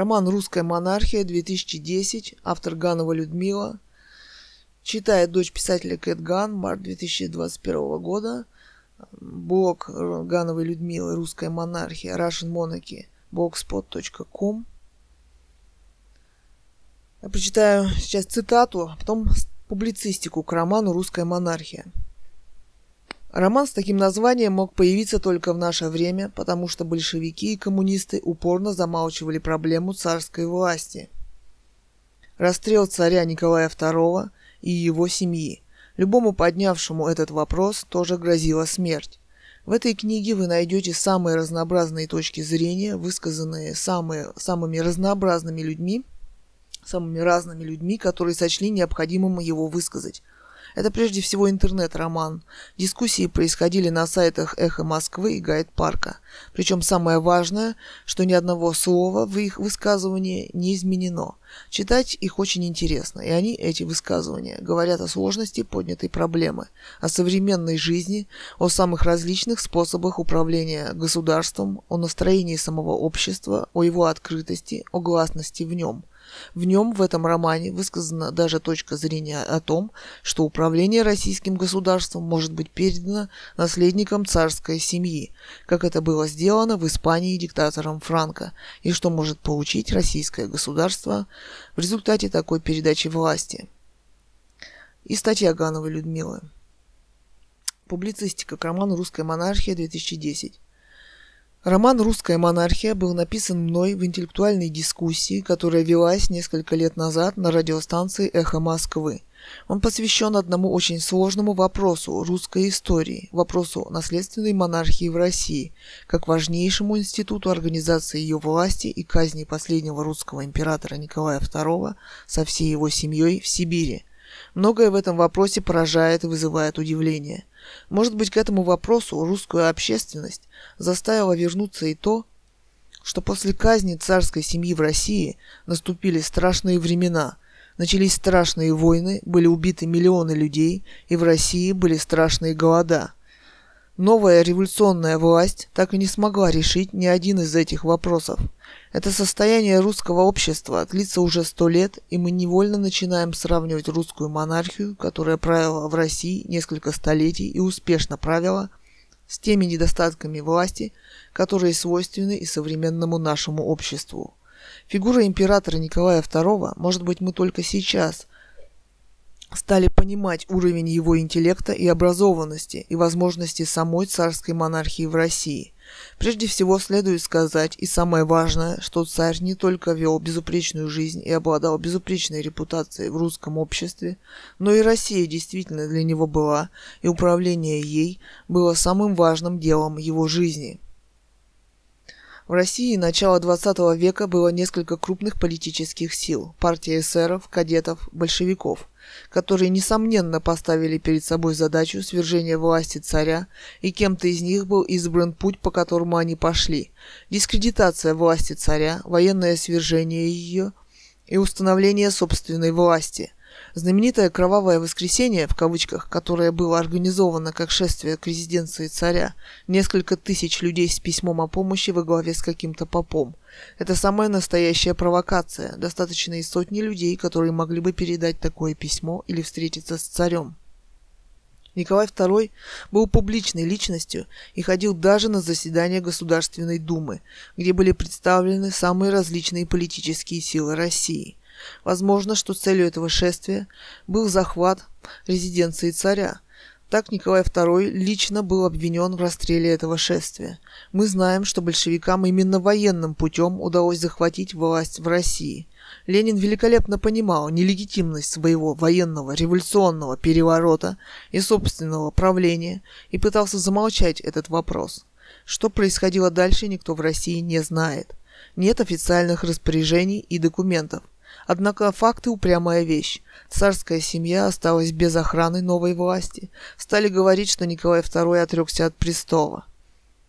Роман «Русская монархия», 2010, автор Ганова Людмила. Читает дочь писателя Кэт Ган, март 2021 года. Блог Гановой Людмилы «Русская монархия», Russian Monarchy, blogspot.com. Я прочитаю сейчас цитату, а потом публицистику к роману «Русская монархия». Роман с таким названием мог появиться только в наше время, потому что большевики и коммунисты упорно замалчивали проблему царской власти. Расстрел царя Николая II и его семьи. Любому поднявшему этот вопрос тоже грозила смерть. В этой книге вы найдете самые разнообразные точки зрения, высказанные самые, самыми разнообразными людьми, самыми разными людьми, которые сочли необходимым его высказать – это прежде всего интернет-роман. Дискуссии происходили на сайтах «Эхо Москвы» и «Гайд Парка». Причем самое важное, что ни одного слова в их высказывании не изменено. Читать их очень интересно, и они, эти высказывания, говорят о сложности поднятой проблемы, о современной жизни, о самых различных способах управления государством, о настроении самого общества, о его открытости, о гласности в нем – в нем, в этом романе, высказана даже точка зрения о том, что управление российским государством может быть передано наследникам царской семьи, как это было сделано в Испании диктатором Франко, и что может получить российское государство в результате такой передачи власти. И статья Гановой Людмилы. Публицистика к роману «Русская монархия» 2010. Роман «Русская монархия» был написан мной в интеллектуальной дискуссии, которая велась несколько лет назад на радиостанции «Эхо Москвы». Он посвящен одному очень сложному вопросу русской истории, вопросу наследственной монархии в России, как важнейшему институту организации ее власти и казни последнего русского императора Николая II со всей его семьей в Сибири. Многое в этом вопросе поражает и вызывает удивление. Может быть, к этому вопросу русскую общественность заставила вернуться и то, что после казни царской семьи в России наступили страшные времена, начались страшные войны, были убиты миллионы людей, и в России были страшные голода – Новая революционная власть так и не смогла решить ни один из этих вопросов. Это состояние русского общества длится уже сто лет, и мы невольно начинаем сравнивать русскую монархию, которая правила в России несколько столетий и успешно правила, с теми недостатками власти, которые свойственны и современному нашему обществу. Фигура императора Николая II, может быть, мы только сейчас, стали понимать уровень его интеллекта и образованности и возможности самой царской монархии в России. Прежде всего следует сказать, и самое важное, что царь не только вел безупречную жизнь и обладал безупречной репутацией в русском обществе, но и Россия действительно для него была, и управление ей было самым важным делом его жизни – в России начала 20 века было несколько крупных политических сил – партия эсеров, кадетов, большевиков, которые, несомненно, поставили перед собой задачу свержения власти царя, и кем-то из них был избран путь, по которому они пошли – дискредитация власти царя, военное свержение ее и установление собственной власти – Знаменитое «Кровавое воскресенье», в кавычках, которое было организовано как шествие к резиденции царя, несколько тысяч людей с письмом о помощи во главе с каким-то попом. Это самая настоящая провокация, достаточно и сотни людей, которые могли бы передать такое письмо или встретиться с царем. Николай II был публичной личностью и ходил даже на заседания Государственной Думы, где были представлены самые различные политические силы России. Возможно, что целью этого шествия был захват резиденции царя. Так Николай II лично был обвинен в расстреле этого шествия. Мы знаем, что большевикам именно военным путем удалось захватить власть в России. Ленин великолепно понимал нелегитимность своего военного революционного переворота и собственного правления и пытался замолчать этот вопрос. Что происходило дальше, никто в России не знает. Нет официальных распоряжений и документов. Однако факты упрямая вещь. Царская семья осталась без охраны новой власти. Стали говорить, что Николай II отрекся от престола.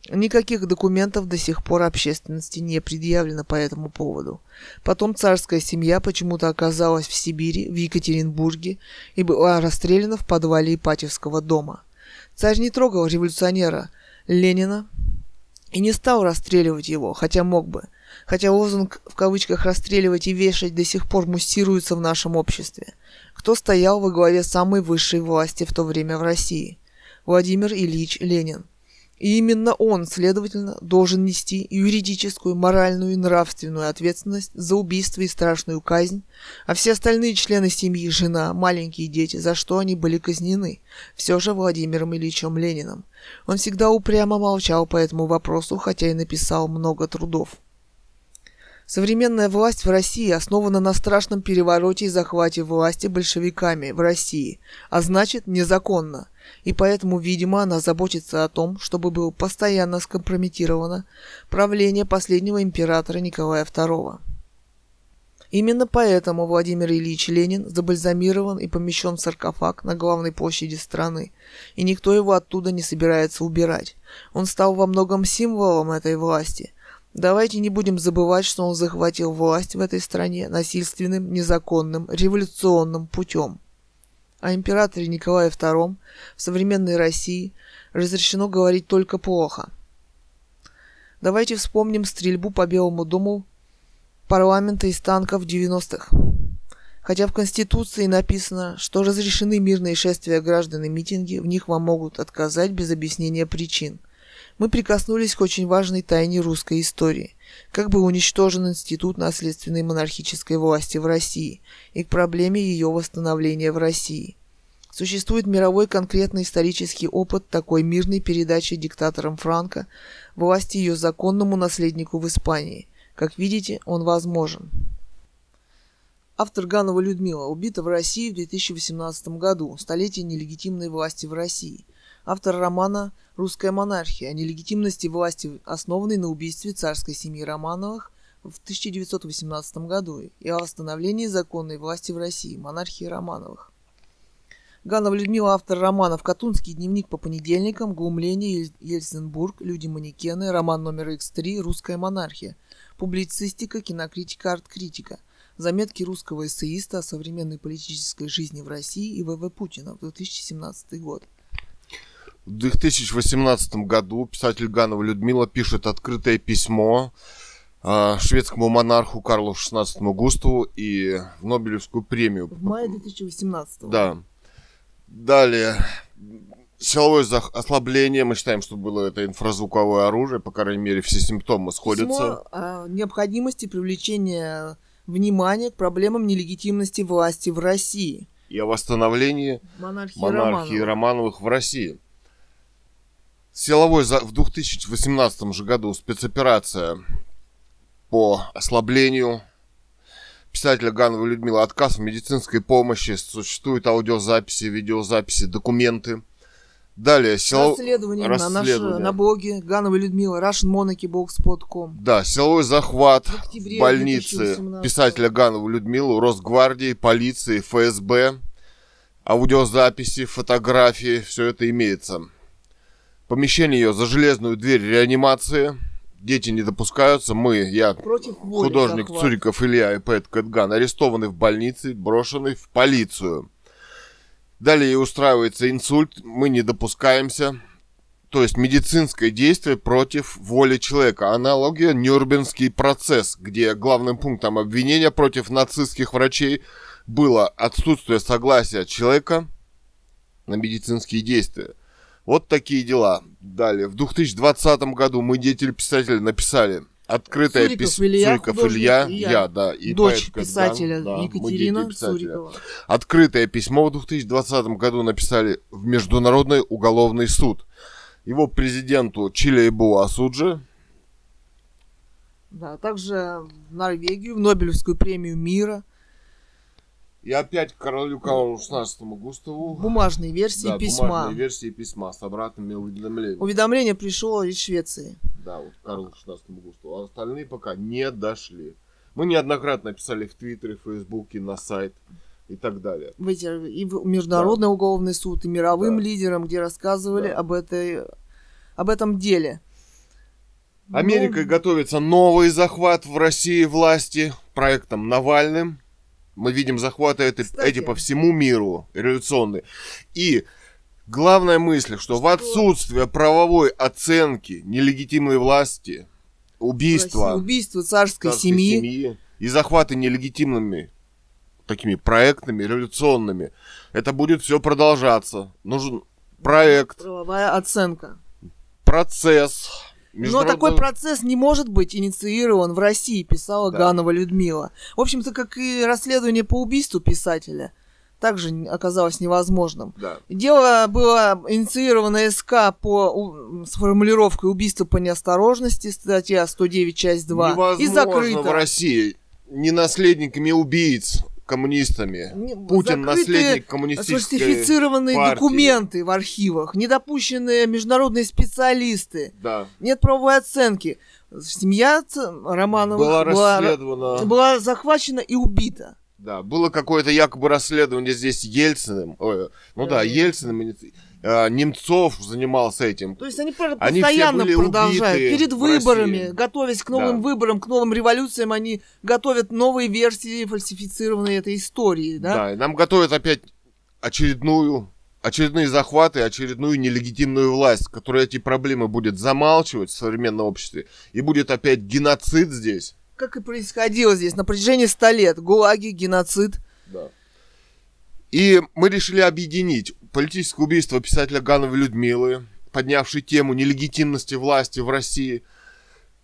Никаких документов до сих пор общественности не предъявлено по этому поводу. Потом царская семья почему-то оказалась в Сибири, в Екатеринбурге и была расстреляна в подвале Ипатьевского дома. Царь не трогал революционера Ленина и не стал расстреливать его, хотя мог бы – хотя лозунг в кавычках «расстреливать и вешать» до сих пор муссируется в нашем обществе. Кто стоял во главе самой высшей власти в то время в России? Владимир Ильич Ленин. И именно он, следовательно, должен нести юридическую, моральную и нравственную ответственность за убийство и страшную казнь, а все остальные члены семьи, жена, маленькие дети, за что они были казнены, все же Владимиром Ильичем Лениным. Он всегда упрямо молчал по этому вопросу, хотя и написал много трудов. Современная власть в России основана на страшном перевороте и захвате власти большевиками в России, а значит незаконно. И поэтому, видимо, она заботится о том, чтобы было постоянно скомпрометировано правление последнего императора Николая II. Именно поэтому Владимир Ильич Ленин забальзамирован и помещен в саркофаг на главной площади страны, и никто его оттуда не собирается убирать. Он стал во многом символом этой власти – Давайте не будем забывать, что он захватил власть в этой стране насильственным, незаконным, революционным путем. О императоре Николае II в современной России разрешено говорить только плохо. Давайте вспомним стрельбу по Белому дому парламента из танков 90-х. Хотя в Конституции написано, что разрешены мирные шествия граждан и митинги, в них вам могут отказать без объяснения причин – мы прикоснулись к очень важной тайне русской истории, как был уничтожен институт наследственной монархической власти в России и к проблеме ее восстановления в России. Существует мировой конкретный исторический опыт такой мирной передачи диктатором Франко власти ее законному наследнику в Испании. Как видите, он возможен. Автор Ганова Людмила убита в России в 2018 году, столетие нелегитимной власти в России – автор романа «Русская монархия» о нелегитимности власти, основанной на убийстве царской семьи Романовых в 1918 году и о восстановлении законной власти в России, монархии Романовых. Ганова Людмила, автор романов «Катунский дневник по понедельникам», «Глумление», «Ельцинбург», «Люди-манекены», роман номер X3 «Русская монархия», публицистика, кинокритика, арт-критика, заметки русского эссеиста о современной политической жизни в России и ВВ Путина в 2017 год – в 2018 году писатель Ганова Людмила пишет открытое письмо э, шведскому монарху Карлу XVI Густаву и в Нобелевскую премию. В мае 2018 Да. Далее. Силовое ослабление, мы считаем, что было это инфразвуковое оружие, по крайней мере, все симптомы сходятся. Письмо о необходимости привлечения внимания к проблемам нелегитимности власти в России. И о восстановлении монархии, монархии Романовых. Романовых в России. Силовой в 2018 же году спецоперация по ослаблению писателя Ганова Людмила отказ в медицинской помощи, существуют аудиозаписи, видеозаписи, документы. Далее, силов... расследование, расследование. На, наш, на блоге Ганова Людмила, russianmonarchybox.com. Да, силовой захват в больницы писателя Ганова Людмилу, Росгвардии, полиции, ФСБ, аудиозаписи, фотографии, все это имеется. Помещение ее за железную дверь реанимации. Дети не допускаются. Мы, я, Против художник захват. Цуриков Илья и Пэт Кэтган, арестованы в больнице, брошены в полицию. Далее устраивается инсульт, мы не допускаемся. То есть медицинское действие против воли человека. Аналогия Нюрнбергский процесс, где главным пунктом обвинения против нацистских врачей было отсутствие согласия человека на медицинские действия. Вот такие дела. Далее. В 2020 году мы, деятели-писатели, написали открытое письмо Илья, Суриков Илья, я, я, да, и дочь писателя да, Екатерина Сурикова. Открытое письмо в 2020 году написали в Международный уголовный суд. Его президенту Чилейбу Асуджи. Да, также в Норвегию, в Нобелевскую премию мира – и опять королю Карлу XVI Густаву. Бумажные версии да, письма. бумажные версии письма с обратными уведомлениями. Уведомление пришло из Швеции. Да, вот Карлу XVI Густаву. А остальные пока не дошли. Мы неоднократно писали в Твиттере, в Фейсбуке, на сайт и так далее. В эти, и в Международный да. уголовный суд, и мировым да. лидерам, где рассказывали да. об, этой, об этом деле. Америкой Но... готовится новый захват в России власти проектом Навальным. Мы видим захваты эти, эти по всему миру, революционные. И главная мысль, что, что в отсутствие правовой оценки нелегитимной власти убийства, России, убийство царской, царской семьи. семьи и захваты нелегитимными такими проектами революционными. Это будет все продолжаться. Нужен проект, Правовая оценка. процесс. Но международный- такой процесс не может быть инициирован в России, писала Да. Ганова Людмила. В общем-то, как и расследование по убийству писателя, также оказалось невозможным. Да. Дело было инициировано СК по с формулировкой убийства по неосторожности, статья 109, часть 2, и Невозможно закрыто. в России не наследниками убийц коммунистами. Не- Путин наследник коммунистической Сфальсифицированные партии. документы в архивах, недопущенные международные специалисты, Да. нет правовой оценки. Семья Романовых Была была, расследована. была захвачена и убита. Да, было какое-то якобы расследование здесь Ельциным. Ой, ну да, Да. Ельциным. А, Немцов занимался этим. То есть они, Они постоянно продолжают. Перед выборами, готовясь к новым Да. выборам, к новым революциям, они готовят новые версии фальсифицированной этой истории. Да? Да, и нам готовят опять очередную очередные захваты, очередную нелегитимную власть, которая эти проблемы будет замалчивать в современном обществе, и будет опять геноцид здесь. Как и происходило здесь на протяжении ста лет. ГУЛАГи, геноцид. И мы решили объединить политическое убийство писателя Гановой Людмилы, поднявшей тему нелегитимности власти в России,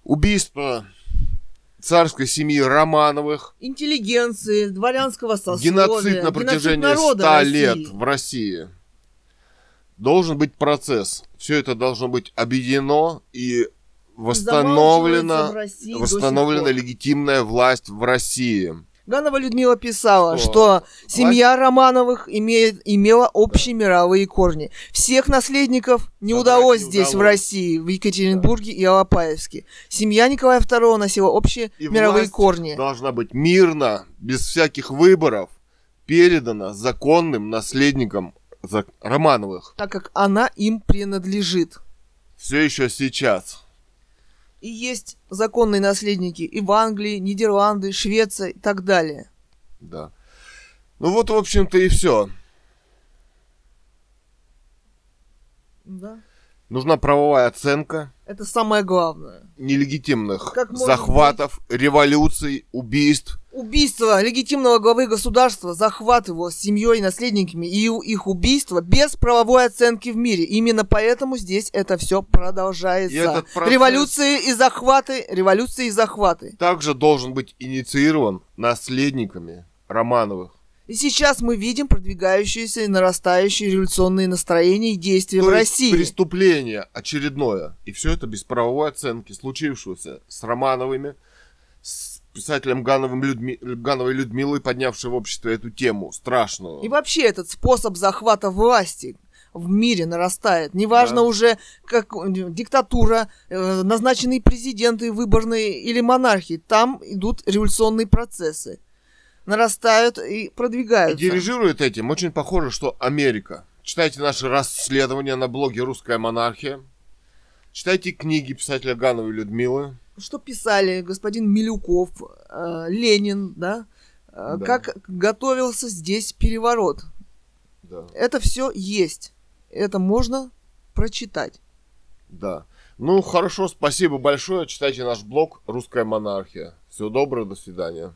убийство царской семьи Романовых, Интеллигенции, дворянского сословия. геноцид на протяжении народа 100 России. лет в России. Должен быть процесс. Все это должно быть объединено и восстановлена, восстановлена легитимная власть в России. Ганова Людмила писала, Что что, семья Романовых имеет, имела общие мировые корни. Всех наследников не Собрать удалось не здесь, в удалось. России, в Екатеринбурге и Алапаевске. Семья Николая II носила общие И мировые власть корни. должна быть мирно, без всяких выборов, передана законным наследникам Романовых. так как она им принадлежит. Все еще сейчас. И есть законные наследники и в Англии, Нидерланды, Швеция и так далее. Да. Ну вот, в общем-то, и все. Да. Нужна правовая оценка Это самое главное. нелегитимных Как захватов, революций, убийств. Убийство легитимного главы государства, захват его с семьей и наследниками и их убийство без правовой оценки в мире. Именно поэтому здесь это все продолжается. И этот процесс- Революции и захваты, революции и захваты. Также должен быть инициирован наследниками Романовых. И сейчас мы видим продвигающиеся и нарастающие революционные настроения и действия То в есть России. преступление очередное. И все это без правовой оценки случившегося с Романовыми, писателем Гановым Людми... Гановой Людмилой, поднявшей в обществе эту тему страшную. И вообще этот способ захвата власти в мире нарастает. Неважно Да. уже как диктатура, э, назначенные президенты выборные или монархии. Там идут революционные процессы. Нарастают и И продвигаются. дирижирует этим очень похоже, что Америка. Читайте наши расследования на блоге «Русская монархия». Читайте книги писателя Гановой Людмилы. Что писали господин Милюков, э, Ленин, да? Э, Да. Как готовился здесь переворот. Да. Это все есть. Это можно прочитать. да. Ну, хорошо, спасибо большое. Читайте наш блог «Русская монархия». Всего доброго, до свидания.